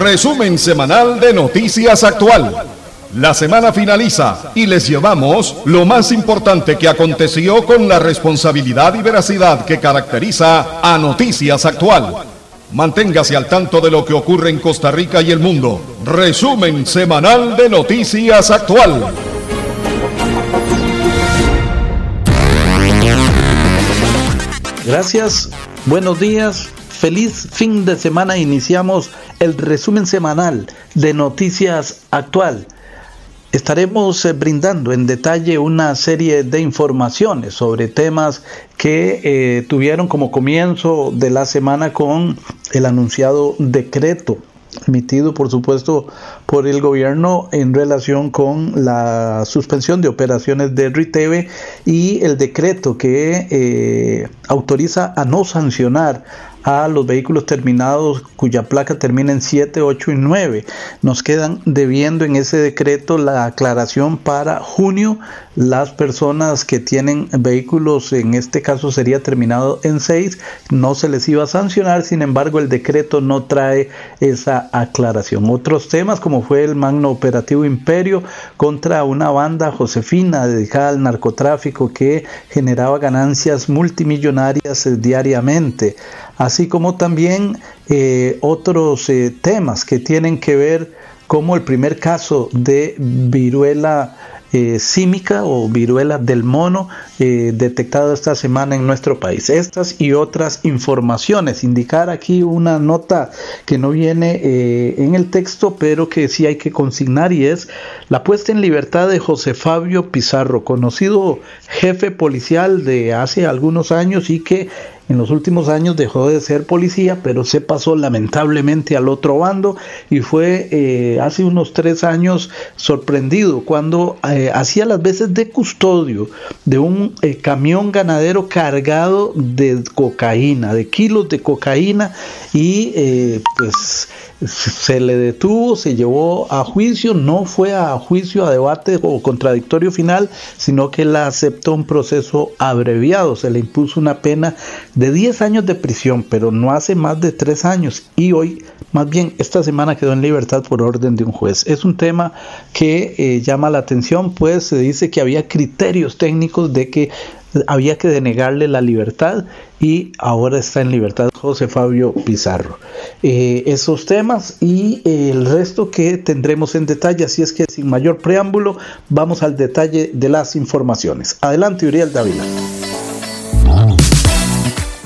Resumen semanal de Noticias Actual. La semana finaliza y les llevamos lo más importante que aconteció con la responsabilidad y veracidad que caracteriza a Noticias Actual. Manténgase al tanto de lo que ocurre en Costa Rica y el mundo. Resumen semanal de Noticias Actual. Gracias, buenos días, feliz fin de semana. Iniciamos el resumen semanal de Noticias Actual. Estaremos eh, brindando en detalle una serie de informaciones sobre temas que eh, tuvieron como comienzo de la semana con el anunciado decreto emitido por supuesto por el gobierno en relación con la suspensión de operaciones de RITEVE y el decreto que eh, autoriza a no sancionar a los vehículos terminados cuya placa termina en 7, 8 y 9. Nos quedan debiendo en ese decreto la aclaración para junio las personas que tienen vehículos, en este caso sería terminado en 6, no se les iba a sancionar, sin embargo el decreto no trae esa aclaración. Otros temas como fue el magno operativo Imperio contra una banda josefina dedicada al narcotráfico que generaba ganancias multimillonarias diariamente así como también eh, otros eh, temas que tienen que ver como el primer caso de viruela eh, símica o viruela del mono eh, detectado esta semana en nuestro país. Estas y otras informaciones. Indicar aquí una nota que no viene en el texto, pero que sí hay que consignar y es la puesta en libertad de José Fabio Pizarro, conocido jefe policial de hace algunos años y que en los últimos años dejó de ser policía, pero se pasó lamentablemente al otro bando y fue eh, hace unos tres años sorprendido cuando eh, hacía las veces de custodio de un eh, camión ganadero cargado de cocaína, de kilos de cocaína y pues se le detuvo, se llevó a juicio, no fue a juicio, a debate o contradictorio final, sino que la aceptó un proceso abreviado, se le impuso una pena de 10 años de prisión, pero no hace más de 3 años y hoy, más bien esta semana quedó en libertad por orden de un juez. Es un tema que eh, llama la atención, pues se dice que había criterios técnicos de que había que denegarle la libertad y ahora está en libertad José Fabio Pizarro. Eh, esos temas y el resto que tendremos en detalle, así es que sin mayor preámbulo vamos al detalle de las informaciones. Adelante Uriel Dávila.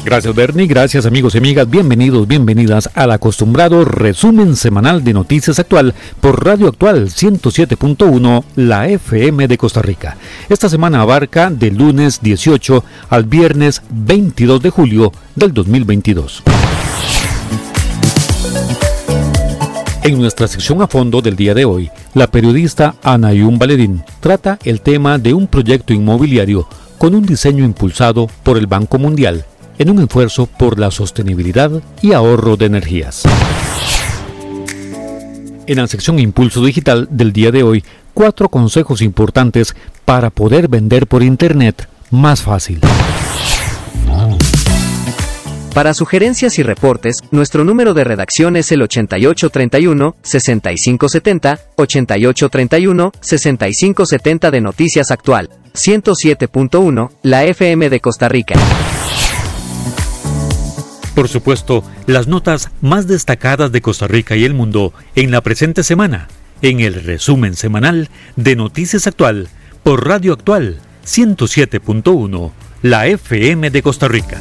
Gracias Bernie, gracias amigos y amigas, bienvenidos, bienvenidas al acostumbrado resumen semanal de Noticias Actual por Radio Actual 107.1, la FM de Costa Rica. Esta semana abarca del lunes 18 al viernes 22 de julio del 2022. En nuestra sección a fondo del día de hoy, la periodista Anayun Valedín trata el tema de un proyecto inmobiliario con un diseño impulsado por el Banco Mundial en un esfuerzo por la sostenibilidad y ahorro de energías. En la sección Impulso Digital del día de hoy, cuatro consejos importantes para poder vender por Internet más fácil. Para sugerencias y reportes, nuestro número de redacción es el 8831-6570, 8831-6570 de Noticias Actual, 107.1, la FM de Costa Rica. Por supuesto, las notas más destacadas de Costa Rica y el mundo en la presente semana, en el resumen semanal de Noticias Actual por Radio Actual 107.1, la FM de Costa Rica.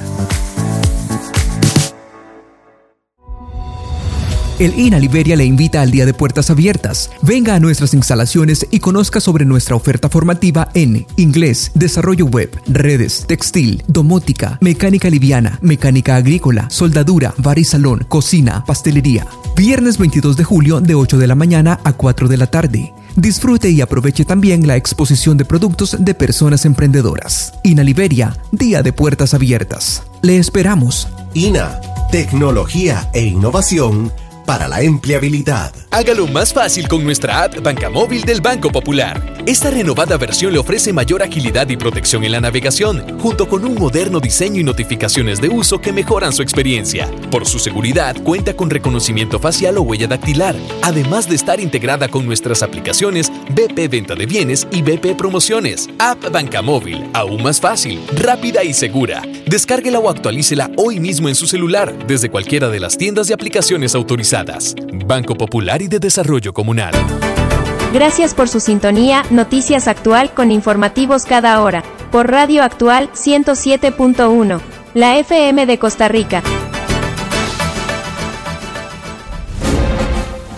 El INA Liberia le invita al Día de Puertas Abiertas. Venga a nuestras instalaciones y conozca sobre nuestra oferta formativa en inglés, desarrollo web, redes, textil, domótica, mecánica liviana, mecánica agrícola, soldadura, bar y salón, cocina, pastelería. Viernes 22 de julio de 8 de la mañana a 4 de la tarde. Disfrute y aproveche también la exposición de productos de personas emprendedoras. INA Liberia, Día de Puertas Abiertas. Le esperamos. INA, tecnología e innovación para la empleabilidad. Hágalo más fácil con nuestra app Banca Móvil del Banco Popular. Esta renovada versión le ofrece mayor agilidad y protección en la navegación, junto con un moderno diseño y notificaciones de uso que mejoran su experiencia. Por su seguridad, cuenta con reconocimiento facial o huella dactilar, además de estar integrada con nuestras aplicaciones BP Venta de Bienes y BP Promociones. App Banca Móvil, aún más fácil, rápida y segura. Descárguela o actualícela hoy mismo en su celular desde cualquiera de las tiendas de aplicaciones autorizadas. Banco Popular y de Desarrollo Comunal. Gracias por su sintonía, Noticias Actual con informativos cada hora, por Radio Actual 107.1, la FM de Costa Rica.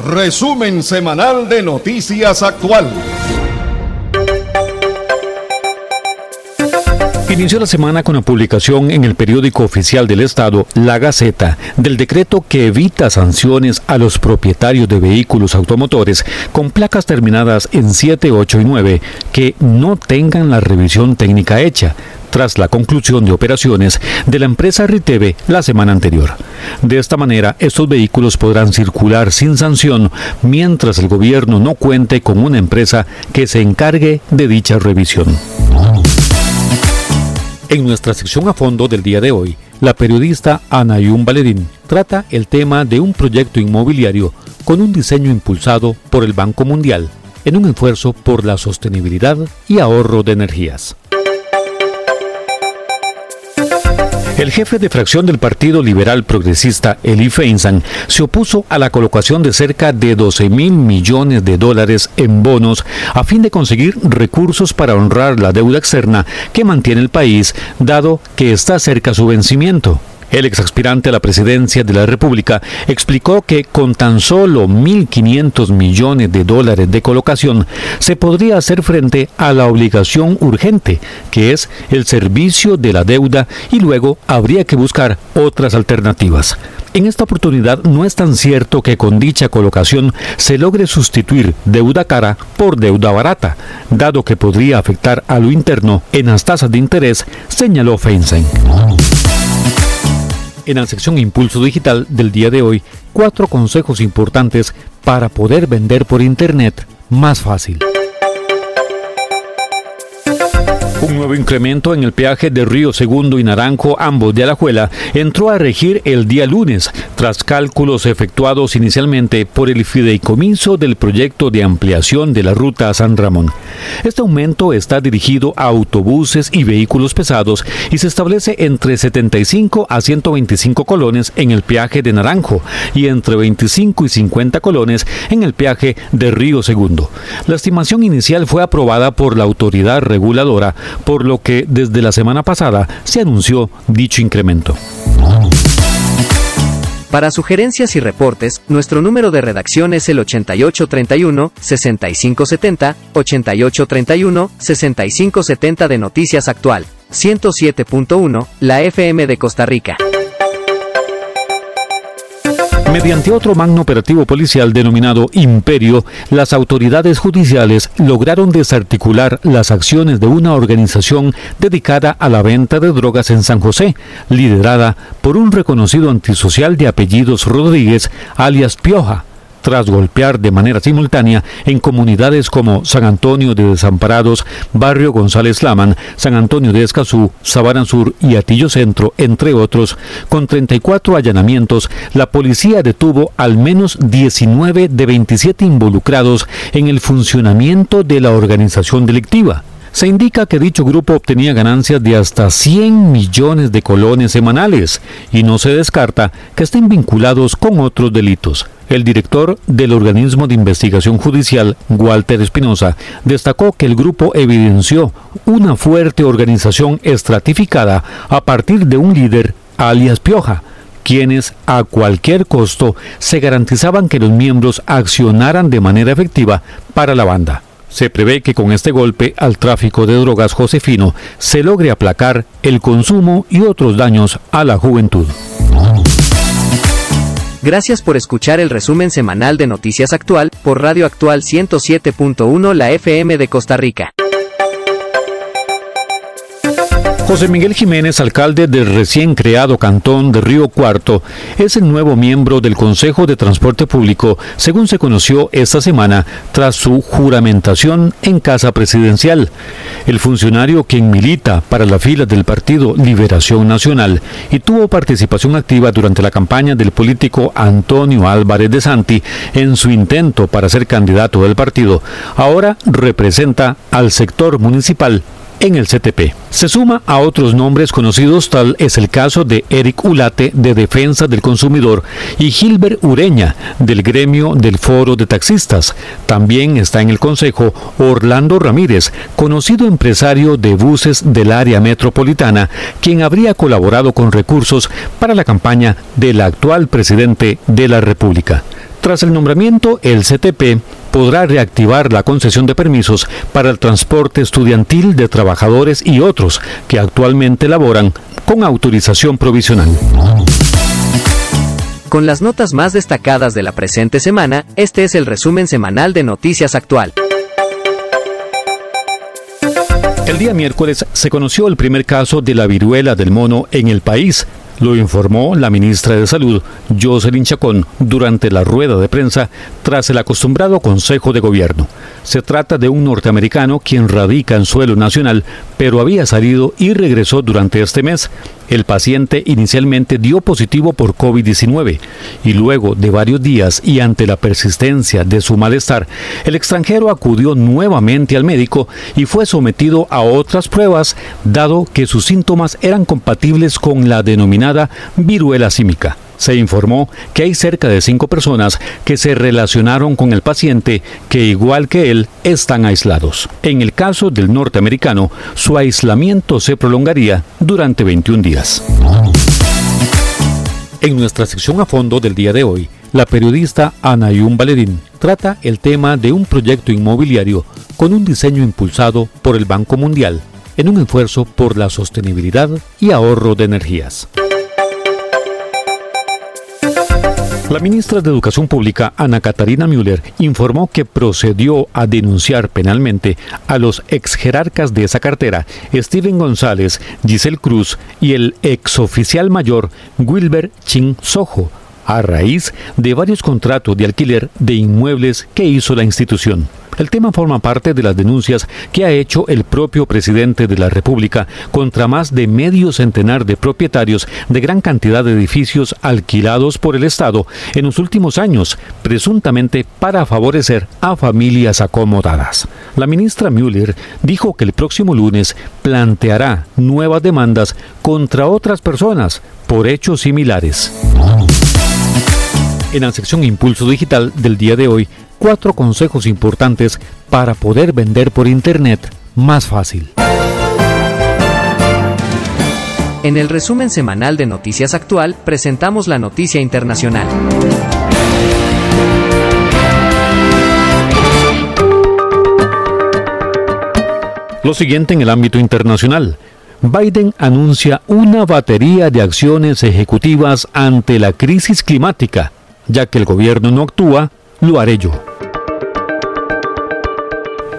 Resumen semanal de Noticias Actual. Inició la semana con la publicación en el periódico oficial del Estado, La Gaceta, del decreto que evita sanciones a los propietarios de vehículos automotores con placas terminadas en 7, 8 y 9 que no tengan la revisión técnica hecha tras la conclusión de operaciones de la empresa Riteve la semana anterior. De esta manera, estos vehículos podrán circular sin sanción mientras el gobierno no cuente con una empresa que se encargue de dicha revisión. En nuestra sección a fondo del día de hoy, la periodista Anayun Valedín trata el tema de un proyecto inmobiliario con un diseño impulsado por el Banco Mundial en un esfuerzo por la sostenibilidad y ahorro de energías. El jefe de fracción del Partido Liberal Progresista, Eli Feinstein, se opuso a la colocación de cerca de 12 mil millones de dólares en bonos a fin de conseguir recursos para honrar la deuda externa que mantiene el país, dado que está cerca su vencimiento. El ex aspirante a la presidencia de la República explicó que con tan solo 1.500 millones de dólares de colocación se podría hacer frente a la obligación urgente, que es el servicio de la deuda, y luego habría que buscar otras alternativas. En esta oportunidad no es tan cierto que con dicha colocación se logre sustituir deuda cara por deuda barata, dado que podría afectar a lo interno en las tasas de interés, señaló Feinstein en la sección Impulso Digital del día de hoy cuatro consejos importantes para poder vender por Internet más fácil. Un nuevo incremento en el peaje de Río Segundo y Naranjo, ambos de Alajuela, entró a regir el día lunes, tras cálculos efectuados inicialmente por el fideicomiso del proyecto de ampliación de la ruta a San Ramón. Este aumento está dirigido a autobuses y vehículos pesados y se establece entre 75 a 125 colones en el peaje de Naranjo y entre 25 y 50 colones en el peaje de Río Segundo. La estimación inicial fue aprobada por la autoridad reguladora por lo que desde la semana pasada se anunció dicho incremento. Para sugerencias y reportes, nuestro número de redacción es el 8831-6570, 8831-6570 de Noticias Actual, 107.1, la FM de Costa Rica. Mediante otro magno operativo policial denominado Imperio, las autoridades judiciales lograron desarticular las acciones de una organización dedicada a la venta de drogas en San José, liderada por un reconocido antisocial de apellidos Rodríguez, alias Pioja tras golpear de manera simultánea en comunidades como San Antonio de Desamparados, Barrio González Laman, San Antonio de Escazú, Sabana Sur y Atillo Centro, entre otros, con 34 allanamientos, la policía detuvo al menos 19 de 27 involucrados en el funcionamiento de la organización delictiva se indica que dicho grupo obtenía ganancias de hasta 100 millones de colones semanales y no se descarta que estén vinculados con otros delitos. El director del organismo de investigación judicial, Walter Espinosa, destacó que el grupo evidenció una fuerte organización estratificada a partir de un líder, alias Pioja, quienes a cualquier costo se garantizaban que los miembros accionaran de manera efectiva para la banda. Se prevé que con este golpe al tráfico de drogas Josefino se logre aplacar el consumo y otros daños a la juventud. Gracias por escuchar el resumen semanal de Noticias Actual por Radio Actual 107.1 la FM de Costa Rica. José Miguel Jiménez, alcalde del recién creado cantón de Río Cuarto, es el nuevo miembro del Consejo de Transporte Público, según se conoció esta semana tras su juramentación en Casa Presidencial. El funcionario quien milita para la fila del Partido Liberación Nacional y tuvo participación activa durante la campaña del político Antonio Álvarez de Santi en su intento para ser candidato del partido, ahora representa al sector municipal en el CTP. Se suma a otros nombres conocidos, tal es el caso de Eric Ulate de Defensa del Consumidor y Gilbert Ureña del gremio del Foro de Taxistas. También está en el Consejo Orlando Ramírez, conocido empresario de buses del área metropolitana, quien habría colaborado con recursos para la campaña del actual presidente de la República. Tras el nombramiento, el CTP podrá reactivar la concesión de permisos para el transporte estudiantil de trabajadores y otros que actualmente laboran con autorización provisional. Con las notas más destacadas de la presente semana, este es el resumen semanal de Noticias Actual. El día miércoles se conoció el primer caso de la viruela del mono en el país, lo informó la ministra de Salud, Jocelyn Chacón, durante la rueda de prensa tras el acostumbrado Consejo de Gobierno. Se trata de un norteamericano quien radica en suelo nacional, pero había salido y regresó durante este mes. El paciente inicialmente dio positivo por COVID-19 y luego de varios días y ante la persistencia de su malestar, el extranjero acudió nuevamente al médico y fue sometido a otras pruebas, dado que sus síntomas eran compatibles con la denominada viruela símica. Se informó que hay cerca de cinco personas que se relacionaron con el paciente que igual que él están aislados. En el caso del norteamericano, su aislamiento se prolongaría durante 21 días. En nuestra sección a fondo del día de hoy, la periodista Anayun Valerín trata el tema de un proyecto inmobiliario con un diseño impulsado por el Banco Mundial en un esfuerzo por la sostenibilidad y ahorro de energías. La ministra de Educación Pública, Ana Catarina Müller, informó que procedió a denunciar penalmente a los ex jerarcas de esa cartera, Steven González, Giselle Cruz y el exoficial mayor Wilber Chin Sojo, a raíz de varios contratos de alquiler de inmuebles que hizo la institución. El tema forma parte de las denuncias que ha hecho el propio presidente de la República contra más de medio centenar de propietarios de gran cantidad de edificios alquilados por el Estado en los últimos años, presuntamente para favorecer a familias acomodadas. La ministra Müller dijo que el próximo lunes planteará nuevas demandas contra otras personas por hechos similares. En la sección Impulso Digital del día de hoy, cuatro consejos importantes para poder vender por Internet más fácil. En el resumen semanal de Noticias Actual presentamos la noticia internacional. Lo siguiente en el ámbito internacional. Biden anuncia una batería de acciones ejecutivas ante la crisis climática, ya que el gobierno no actúa, lo haré yo.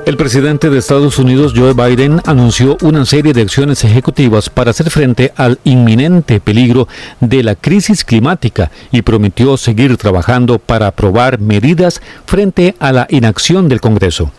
El presidente de Estados Unidos, Joe Biden, anunció una serie de acciones ejecutivas para hacer frente al inminente peligro de la crisis climática y prometió seguir trabajando para aprobar medidas frente a la inacción del Congreso.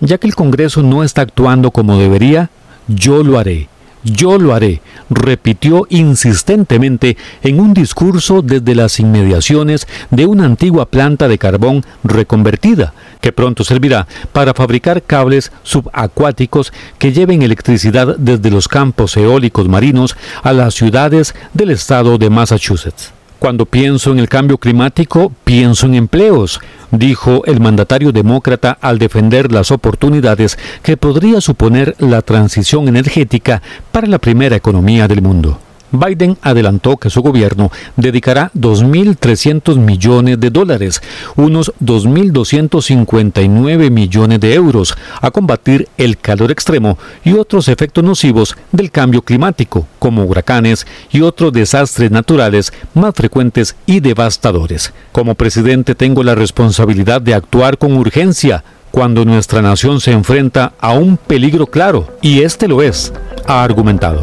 Ya que el Congreso no está actuando como debería, yo lo haré. Yo lo haré, repitió insistentemente en un discurso desde las inmediaciones de una antigua planta de carbón reconvertida, que pronto servirá para fabricar cables subacuáticos que lleven electricidad desde los campos eólicos marinos a las ciudades del estado de Massachusetts. Cuando pienso en el cambio climático, pienso en empleos, dijo el mandatario demócrata al defender las oportunidades que podría suponer la transición energética para la primera economía del mundo. Biden adelantó que su gobierno dedicará 2.300 millones de dólares, unos 2.259 millones de euros, a combatir el calor extremo y otros efectos nocivos del cambio climático, como huracanes y otros desastres naturales más frecuentes y devastadores. Como presidente tengo la responsabilidad de actuar con urgencia cuando nuestra nación se enfrenta a un peligro claro, y este lo es, ha argumentado.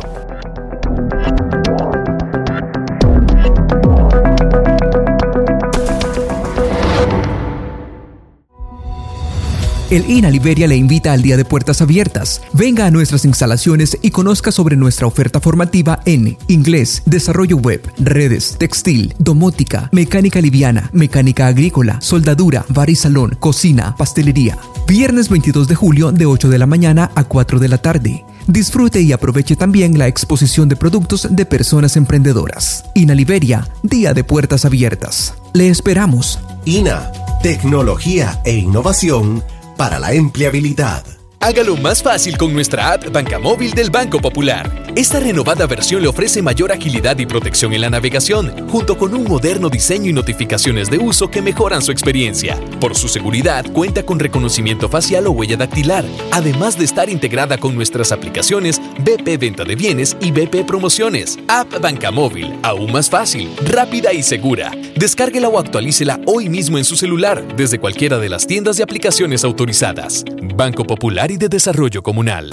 El INA Liberia le invita al Día de Puertas Abiertas. Venga a nuestras instalaciones y conozca sobre nuestra oferta formativa en inglés, desarrollo web, redes, textil, domótica, mecánica liviana, mecánica agrícola, soldadura, bar y salón, cocina, pastelería. Viernes 22 de julio de 8 de la mañana a 4 de la tarde. Disfrute y aproveche también la exposición de productos de personas emprendedoras. INA Liberia, Día de Puertas Abiertas. Le esperamos. INA, tecnología e innovación para la empleabilidad. Hágalo más fácil con nuestra app Banca Móvil del Banco Popular. Esta renovada versión le ofrece mayor agilidad y protección en la navegación, junto con un moderno diseño y notificaciones de uso que mejoran su experiencia. Por su seguridad, cuenta con reconocimiento facial o huella dactilar, además de estar integrada con nuestras aplicaciones BP Venta de Bienes y BP Promociones. App Banca Móvil, aún más fácil, rápida y segura. Descárguela o actualícela hoy mismo en su celular desde cualquiera de las tiendas de aplicaciones autorizadas. Banco Popular y de Desarrollo Comunal.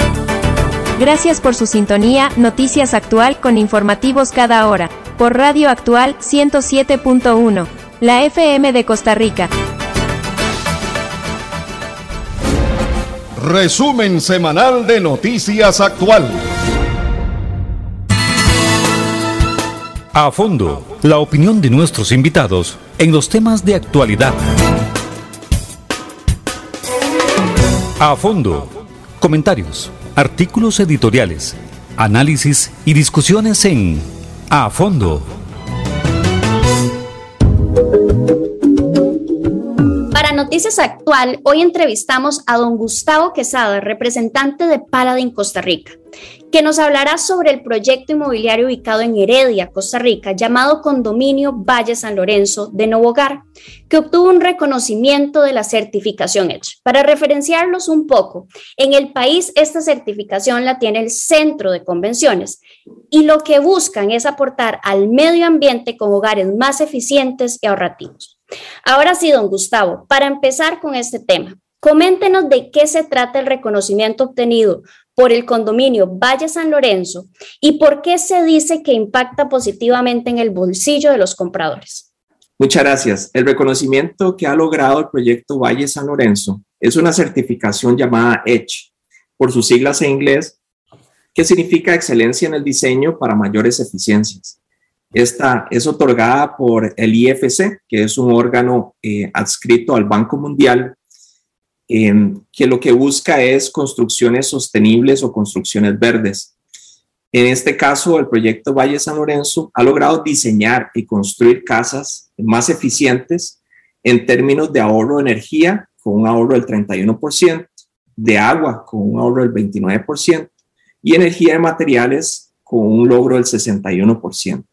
Gracias por su sintonía, Noticias Actual con informativos cada hora, por Radio Actual 107.1, la FM de Costa Rica. Resumen semanal de Noticias Actual. A fondo, la opinión de nuestros invitados en los temas de actualidad. A fondo, comentarios, artículos editoriales, análisis y discusiones en A fondo. Noticias Actual, hoy entrevistamos a don Gustavo Quesada, representante de Paladin Costa Rica, que nos hablará sobre el proyecto inmobiliario ubicado en Heredia, Costa Rica, llamado Condominio Valle San Lorenzo de Novogar, que obtuvo un reconocimiento de la certificación Edge. Para referenciarlos un poco, en el país esta certificación la tiene el Centro de Convenciones y lo que buscan es aportar al medio ambiente con hogares más eficientes y ahorrativos. Ahora sí, don Gustavo, para empezar con este tema, coméntenos de qué se trata el reconocimiento obtenido por el condominio Valle San Lorenzo y por qué se dice que impacta positivamente en el bolsillo de los compradores. Muchas gracias. El reconocimiento que ha logrado el proyecto Valle San Lorenzo es una certificación llamada EDGE, por sus siglas en inglés, que significa excelencia en el diseño para mayores eficiencias. Esta es otorgada por el IFC, que es un órgano eh, adscrito al Banco Mundial, em, que lo que busca es construcciones sostenibles o construcciones verdes. En este caso, el proyecto Valle San Lorenzo ha logrado diseñar y construir casas más eficientes en términos de ahorro de energía, con un ahorro del 31%, de agua, con un ahorro del 29%, y energía de materiales, con un logro del 61%.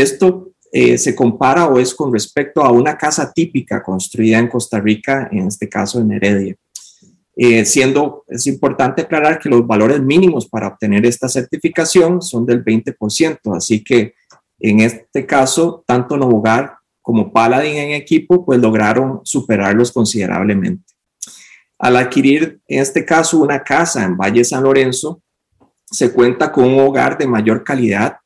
Esto eh, se compara o es con respecto a una casa típica construida en Costa Rica, en este caso en Heredia. Eh, siendo, es importante aclarar que los valores mínimos para obtener esta certificación son del 20%, así que en este caso, tanto Novogar como Paladin en equipo, pues lograron superarlos considerablemente. Al adquirir, en este caso, una casa en Valle San Lorenzo, se cuenta con un hogar de mayor calidad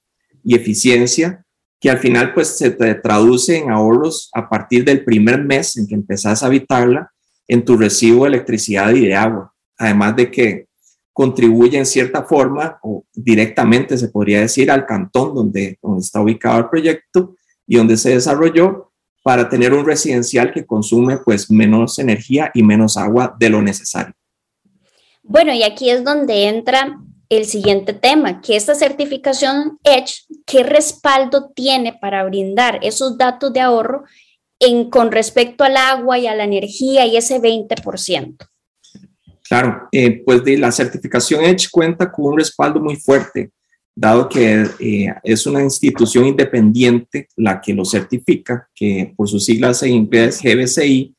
y eficiencia que al final pues se traduce en ahorros a partir del primer mes en que empezás a habitarla en tu recibo de electricidad y de agua, además de que contribuye en cierta forma o directamente se podría decir al cantón donde, donde está ubicado el proyecto y donde se desarrolló para tener un residencial que consume pues menos energía y menos agua de lo necesario. Bueno, y aquí es donde entra el siguiente tema, que esta certificación Edge, ¿qué respaldo tiene para brindar esos datos de ahorro en, con respecto al agua y a la energía y ese 20%? Claro, eh, pues la certificación Edge cuenta con un respaldo muy fuerte, dado que eh, es una institución independiente la que lo certifica, que por sus siglas en inglés GBCI,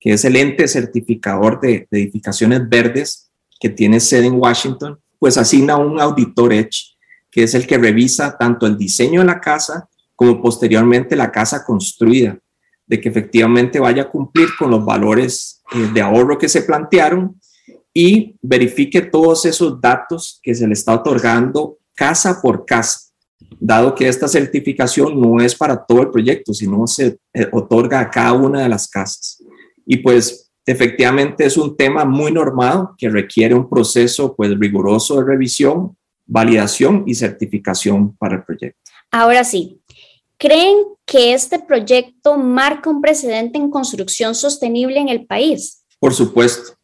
que es el ente certificador de edificaciones verdes que tiene sede en Washington pues asigna un auditor Edge, que es el que revisa tanto el diseño de la casa como posteriormente la casa construida, de que efectivamente vaya a cumplir con los valores eh, de ahorro que se plantearon y verifique todos esos datos que se le está otorgando casa por casa. dado que esta certificación no es para todo el proyecto, sino se eh, otorga a cada una de las casas. Y pues efectivamente es un tema muy normado que requiere un proceso pues riguroso de revisión, validación y certificación para el proyecto. Ahora sí, ¿creen que este proyecto marca un precedente en construcción sostenible en el país? Por supuesto,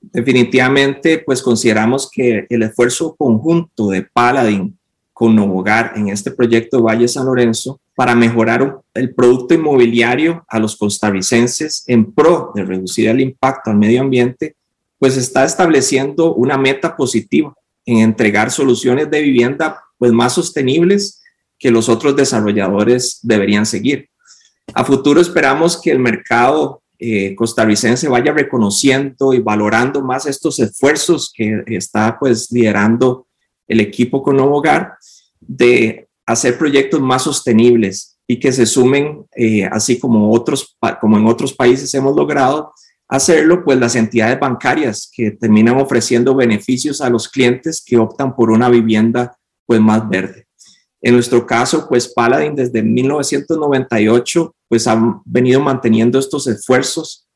definitivamente pues consideramos que el esfuerzo conjunto de Paladin con Hogar en este proyecto Valle San Lorenzo para mejorar el producto inmobiliario a los costarricenses en pro de reducir el impacto al medio ambiente, pues está estableciendo una meta positiva en entregar soluciones de vivienda pues más sostenibles que los otros desarrolladores deberían seguir. A futuro esperamos que el mercado eh, costarricense vaya reconociendo y valorando más estos esfuerzos que está pues liderando el equipo con Hogar de hacer proyectos más sostenibles y que se sumen, eh, así como, otros, como en otros países hemos logrado hacerlo, pues las entidades bancarias que terminan ofreciendo beneficios a los clientes que optan por una vivienda pues más verde. En nuestro caso, pues Paladin desde 1998 pues ha venido manteniendo estos esfuerzos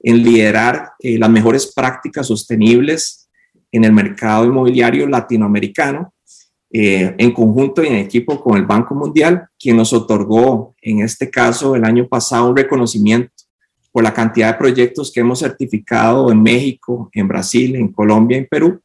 en liderar eh, las mejores prácticas sostenibles en el mercado inmobiliario latinoamericano eh, en conjunto y en equipo con el Banco Mundial, quien nos otorgó en este caso el año pasado un reconocimiento por la cantidad de proyectos que hemos certificado en México, en Brasil, en Colombia, en Perú,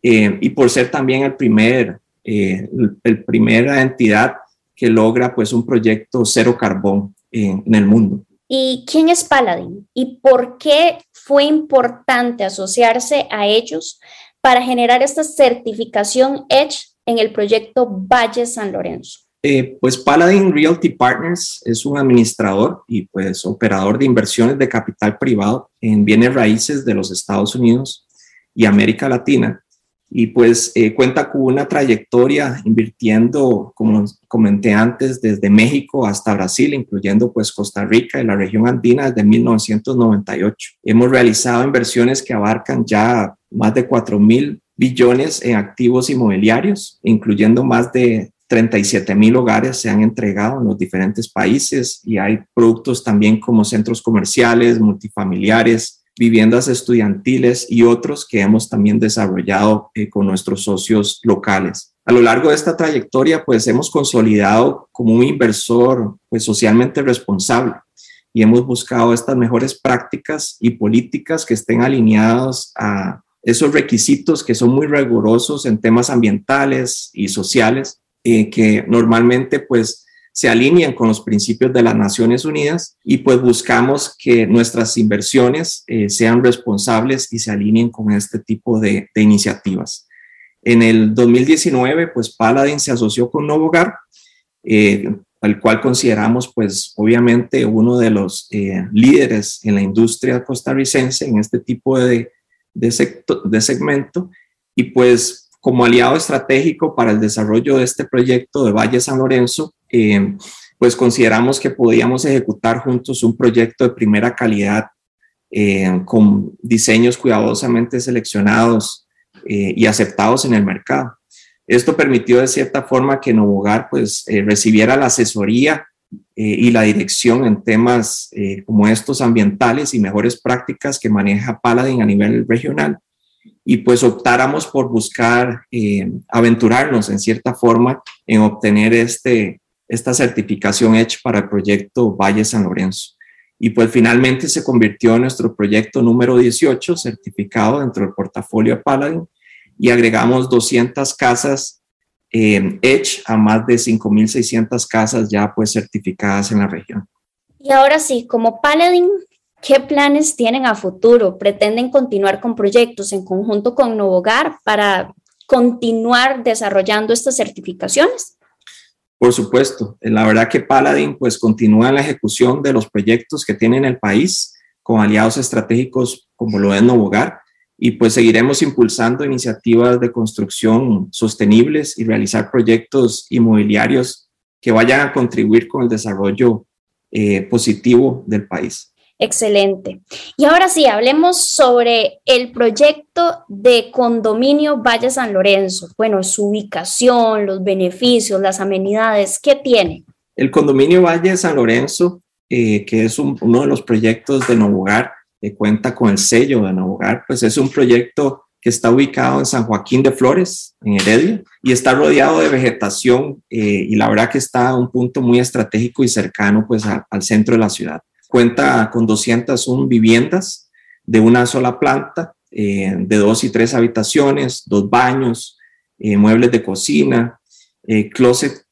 eh, y por ser también el primer, eh, el, primera entidad que logra pues un proyecto cero carbón en, en el mundo. ¿Y quién es Paladin? ¿Y por qué fue importante asociarse a ellos para generar esta certificación Edge en el proyecto Valle San Lorenzo? Eh, pues Paladin Realty Partners es un administrador y pues operador de inversiones de capital privado en bienes raíces de los Estados Unidos y América Latina. Y pues eh, cuenta con una trayectoria invirtiendo, como comenté antes, desde México hasta Brasil, incluyendo pues Costa Rica y la región andina desde 1998. Hemos realizado inversiones que abarcan ya más de 4 mil billones en activos inmobiliarios, incluyendo más de 37 mil hogares se han entregado en los diferentes países y hay productos también como centros comerciales, multifamiliares, viviendas estudiantiles y otros que hemos también desarrollado eh, con nuestros socios locales. A lo largo de esta trayectoria, pues hemos consolidado como un inversor pues socialmente responsable y hemos buscado estas mejores prácticas y políticas que estén alineadas a esos requisitos que son muy rigurosos en temas ambientales y sociales, eh, que normalmente pues se alinean con los principios de las Naciones Unidas y pues buscamos que nuestras inversiones eh, sean responsables y se alineen con este tipo de, iniciativas. En el 2019, pues Paladin se asoció con Novo Hogar, eh, al cual consideramos pues obviamente uno de los líderes en la industria costarricense en este tipo de, de, de segmento y pues como aliado estratégico para el desarrollo de este proyecto de Valle San Lorenzo, eh, pues consideramos que podíamos ejecutar juntos un proyecto de primera calidad eh, con diseños cuidadosamente seleccionados eh, y aceptados en el mercado. Esto permitió de cierta forma que Novogar pues recibiera la asesoría eh, y la dirección en temas eh, como estos ambientales y mejores prácticas que maneja Paladin a nivel regional. Y pues optáramos por buscar eh, aventurarnos en cierta forma en obtener este, esta certificación hecha para el proyecto Valle San Lorenzo. Y pues finalmente se convirtió en nuestro proyecto número 18 certificado dentro del portafolio de Paladin y agregamos 200 casas eh, Edge a más de 5.600 casas ya pues certificadas en la región. Y ahora sí, como Paladin, ¿qué planes tienen a futuro? ¿Pretenden continuar con proyectos en conjunto con Nuevo Hogar para continuar desarrollando estas certificaciones? Por supuesto, la verdad que Paladin pues continúa en la ejecución de los proyectos que tiene en el país con aliados estratégicos como lo es Nuevo Hogar y pues seguiremos impulsando iniciativas de construcción sostenibles y realizar proyectos inmobiliarios que vayan a contribuir con el desarrollo eh, positivo del país. Excelente. Y ahora sí, hablemos sobre el proyecto de condominio Valle San Lorenzo. Bueno, su ubicación, los beneficios, las amenidades, ¿qué tiene? El condominio Valle San Lorenzo, eh, que es uno de los proyectos de Nuevo Hogar, cuenta con el sello de Nuevo Hogar, pues es un proyecto que está ubicado en San Joaquín de Flores, en Heredia, y está rodeado de vegetación eh, y la verdad que está a un punto muy estratégico y cercano pues al centro de la ciudad. Cuenta con 201 viviendas de una sola planta, eh, de dos y tres habitaciones, dos baños, eh, muebles de cocina, closet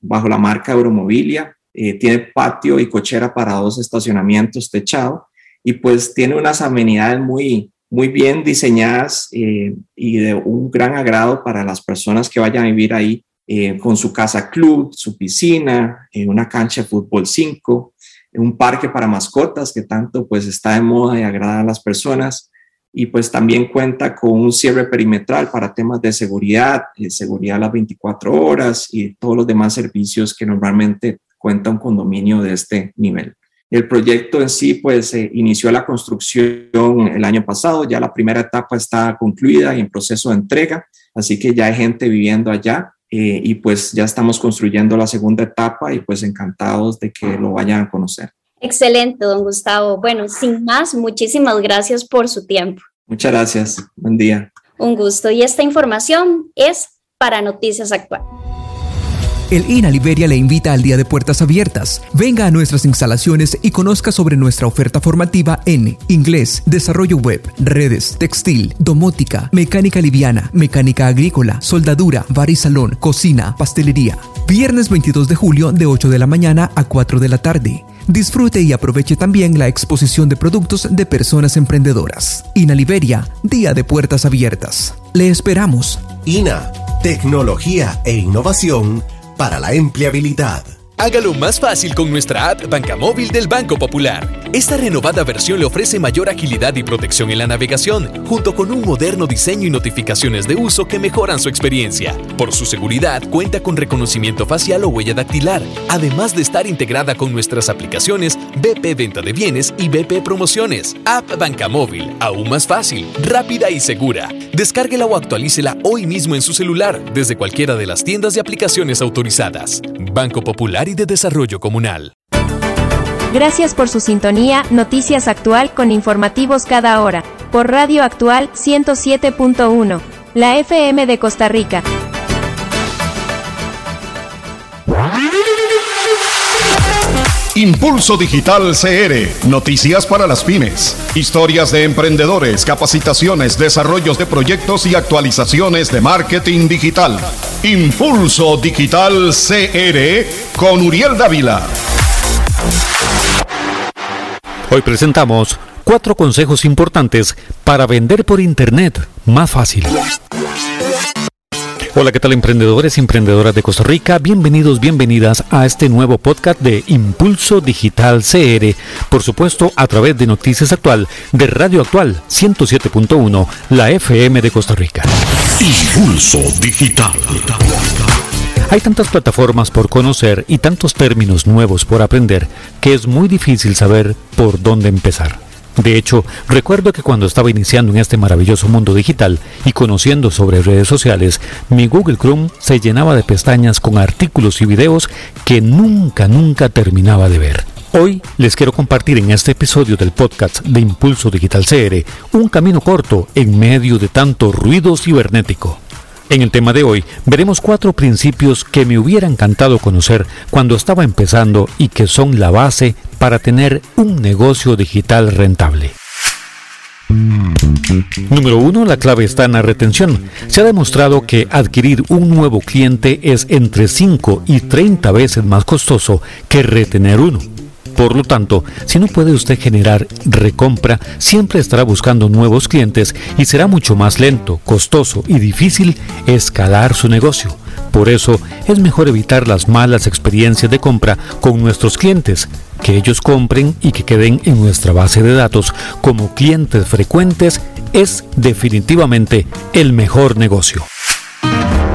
bajo la marca Euromobilia, tiene patio y cochera para dos estacionamientos techado y pues tiene unas amenidades muy, muy bien diseñadas eh, y de un gran agrado para las personas que vayan a vivir ahí eh, con su casa club, su piscina, eh, una cancha de fútbol 5, un parque para mascotas que tanto pues está de moda y agrada a las personas y pues también cuenta con un cierre perimetral para temas de seguridad, seguridad a las 24 horas y todos los demás servicios que normalmente cuenta un condominio de este nivel. El proyecto en sí, pues, inició la construcción el año pasado, ya la primera etapa está concluida y en proceso de entrega, así que ya hay gente viviendo allá eh, y pues ya estamos construyendo la segunda etapa y pues encantados de que lo vayan a conocer. Excelente, don Gustavo. Bueno, sin más, muchísimas gracias por su tiempo. Muchas gracias. Buen día. Un gusto. Y esta información es para Noticias Actual. El INA Liberia le invita al Día de Puertas Abiertas. Venga a nuestras instalaciones y conozca sobre nuestra oferta formativa en inglés, desarrollo web, redes, textil, domótica, mecánica liviana, mecánica agrícola, soldadura, bar y salón, cocina, pastelería. Viernes 22 de julio de 8 de la mañana a 4 de la tarde. Disfrute y aproveche también la exposición de productos de personas emprendedoras. INA Liberia, Día de Puertas Abiertas. Le esperamos. INA, tecnología e innovación para la empleabilidad. Hágalo más fácil con nuestra app Banca Móvil del Banco Popular. Esta renovada versión le ofrece mayor agilidad y protección en la navegación, junto con un moderno diseño y notificaciones de uso que mejoran su experiencia. Por su seguridad, cuenta con reconocimiento facial o huella dactilar, además de estar integrada con nuestras aplicaciones BP Venta de Bienes y BP Promociones. App Banca Móvil, aún más fácil, rápida y segura. Descárguela o actualícela hoy mismo en su celular desde cualquiera de las tiendas de aplicaciones autorizadas. Banco Popular y de Desarrollo Comunal. Gracias por su sintonía, Noticias Actual con informativos cada hora, por Radio Actual 107.1, la FM de Costa Rica. Impulso Digital CR, noticias para las pymes, historias de emprendedores, capacitaciones, desarrollos de proyectos y actualizaciones de marketing digital. Impulso Digital CR con Uriel Dávila. Hoy presentamos cuatro consejos importantes para vender por Internet más fácil. Hola, ¿qué tal emprendedores y emprendedoras de Costa Rica? Bienvenidos, bienvenidas a este nuevo podcast de Impulso Digital CR, por supuesto a través de Noticias Actual de Radio Actual 107.1, la FM de Costa Rica. Impulso Digital. Hay tantas plataformas por conocer y tantos términos nuevos por aprender que es muy difícil saber por dónde empezar. De hecho, recuerdo que cuando estaba iniciando en este maravilloso mundo digital y conociendo sobre redes sociales, mi Google Chrome se llenaba de pestañas con artículos y videos que nunca, nunca terminaba de ver. Hoy les quiero compartir en este episodio del podcast de Impulso Digital CR un camino corto en medio de tanto ruido cibernético. En el tema de hoy veremos cuatro principios que me hubiera encantado conocer cuando estaba empezando y que son la base para tener un negocio digital rentable. Número 1. La clave está en la retención. Se ha demostrado que adquirir un nuevo cliente es entre 5 y 30 veces más costoso que retener uno. Por lo tanto, si no puede usted generar recompra, siempre estará buscando nuevos clientes y será mucho más lento, costoso y difícil escalar su negocio. Por eso es mejor evitar las malas experiencias de compra con nuestros clientes, que ellos compren y que queden en nuestra base de datos como clientes frecuentes es definitivamente el mejor negocio.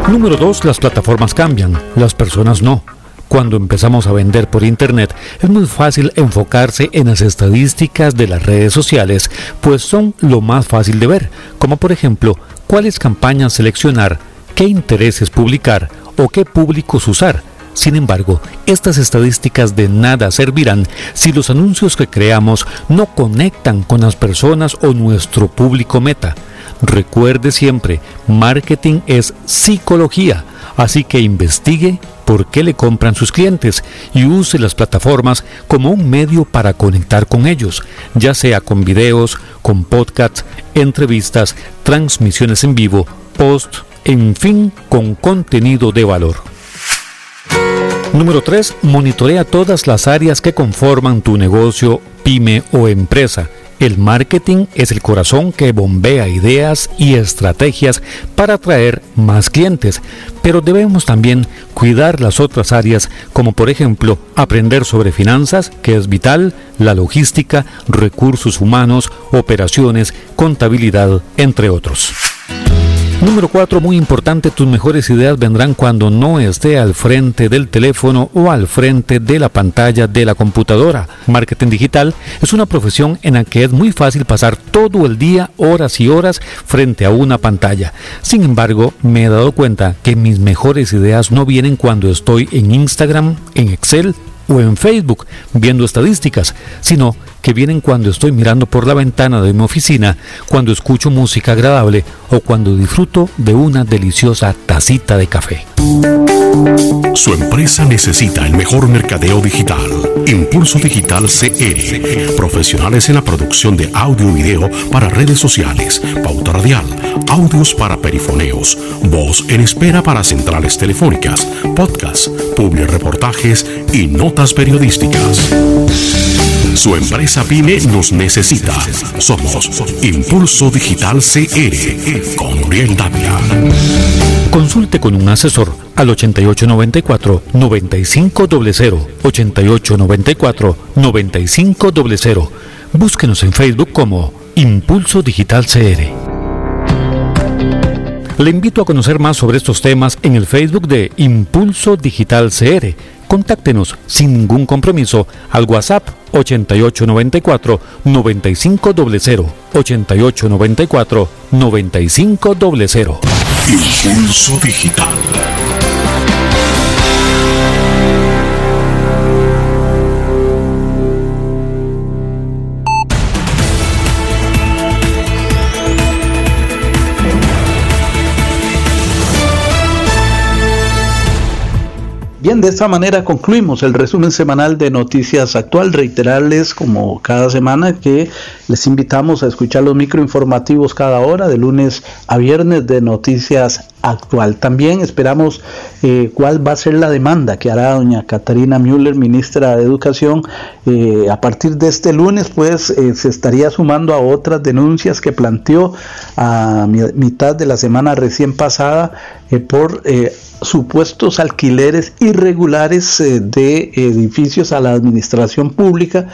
Número 2. Las plataformas cambian, las personas no. Cuando empezamos a vender por Internet es muy fácil enfocarse en las estadísticas de las redes sociales, pues son lo más fácil de ver, como por ejemplo cuáles campañas seleccionar, qué intereses publicar o qué públicos usar. Sin embargo, estas estadísticas de nada servirán si los anuncios que creamos no conectan con las personas o nuestro público meta. Recuerde siempre, marketing es psicología, así que investigue por qué le compran sus clientes y use las plataformas como un medio para conectar con ellos, ya sea con videos, con podcasts, entrevistas, transmisiones en vivo, posts, en fin, con contenido de valor. Número 3. Monitorea todas las áreas que conforman tu negocio, pyme o empresa el marketing es el corazón que bombea ideas y estrategias para atraer más clientes, pero debemos también cuidar las otras áreas como por ejemplo aprender sobre finanzas, que es vital, la logística, recursos humanos, operaciones, contabilidad, entre otros. Número 4, muy importante, tus mejores ideas vendrán cuando no esté al frente del teléfono o al frente de la pantalla de la computadora. Marketing digital es una profesión en la que es muy fácil pasar todo el día, horas y horas, frente a una pantalla. Sin embargo, me he dado cuenta que mis mejores ideas no vienen cuando estoy en Instagram, en Excel o en Facebook viendo estadísticas, sino que vienen cuando estoy mirando por la ventana de mi oficina, cuando escucho música agradable o cuando disfruto de una deliciosa tacita de café. Su empresa necesita el mejor mercadeo digital. Impulso Digital CR. Profesionales en la producción de audio y video para redes sociales, pauta radial, audios para perifoneos, voz en espera para centrales telefónicas, podcasts, public reportajes y notas periodísticas. Su empresa PYME nos necesita. Somos Impulso Digital CR con Uriel Dávila. Consulte con un asesor al 8894-9500, 8894-9500. Búsquenos en Facebook como Impulso Digital CR. Le invito a conocer más sobre estos temas en el Facebook de Impulso Digital CR Contáctenos sin ningún compromiso al WhatsApp 8894 9500 8894 9500. Impulso Digital. Bien, de esta manera concluimos el resumen semanal de Noticias Actual. Reiterarles, como cada semana, que les invitamos a escuchar los microinformativos cada hora, de lunes a viernes, de Noticias Actual. También esperamos eh, cuál va a ser la demanda que hará doña Catarina Müller, ministra de Educación. Eh, a partir de este lunes, pues eh, se estaría sumando a otras denuncias que planteó a mitad de la semana recién pasada por supuestos alquileres irregulares de edificios a la administración pública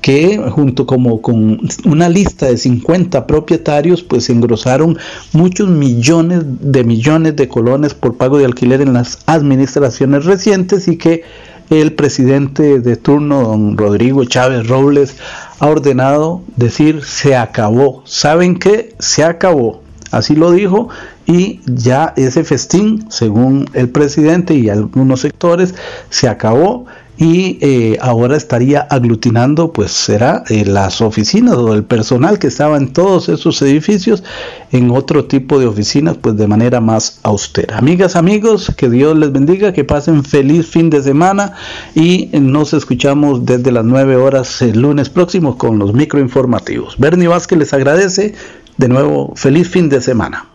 que junto como con una lista de 50 propietarios pues engrosaron muchos millones de de colones por pago de alquiler en las administraciones recientes y que el presidente de turno, don Rodrigo Chávez Robles, ha ordenado decir se acabó. ¿Saben qué? Se acabó. Así lo dijo y ya ese festín, según el presidente y algunos sectores, se acabó y eh, ahora estaría aglutinando, pues será eh, las oficinas o el personal que estaba en todos esos edificios en otro tipo de oficinas, pues de manera más austera. Amigas, amigos, que Dios les bendiga, que pasen feliz fin de semana y nos escuchamos desde las 9 horas el lunes próximo con los microinformativos. Bernie Vázquez les agradece. De nuevo, feliz fin de semana.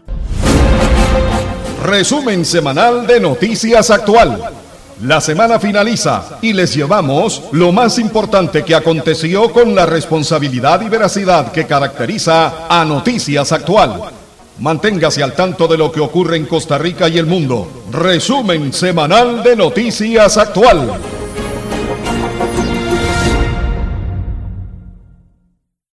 Resumen semanal de Noticias Actual. La semana finaliza y les llevamos lo más importante que aconteció con la responsabilidad y veracidad que caracteriza a Noticias Actual. Manténgase al tanto de lo que ocurre en Costa Rica y el mundo. Resumen semanal de Noticias Actual.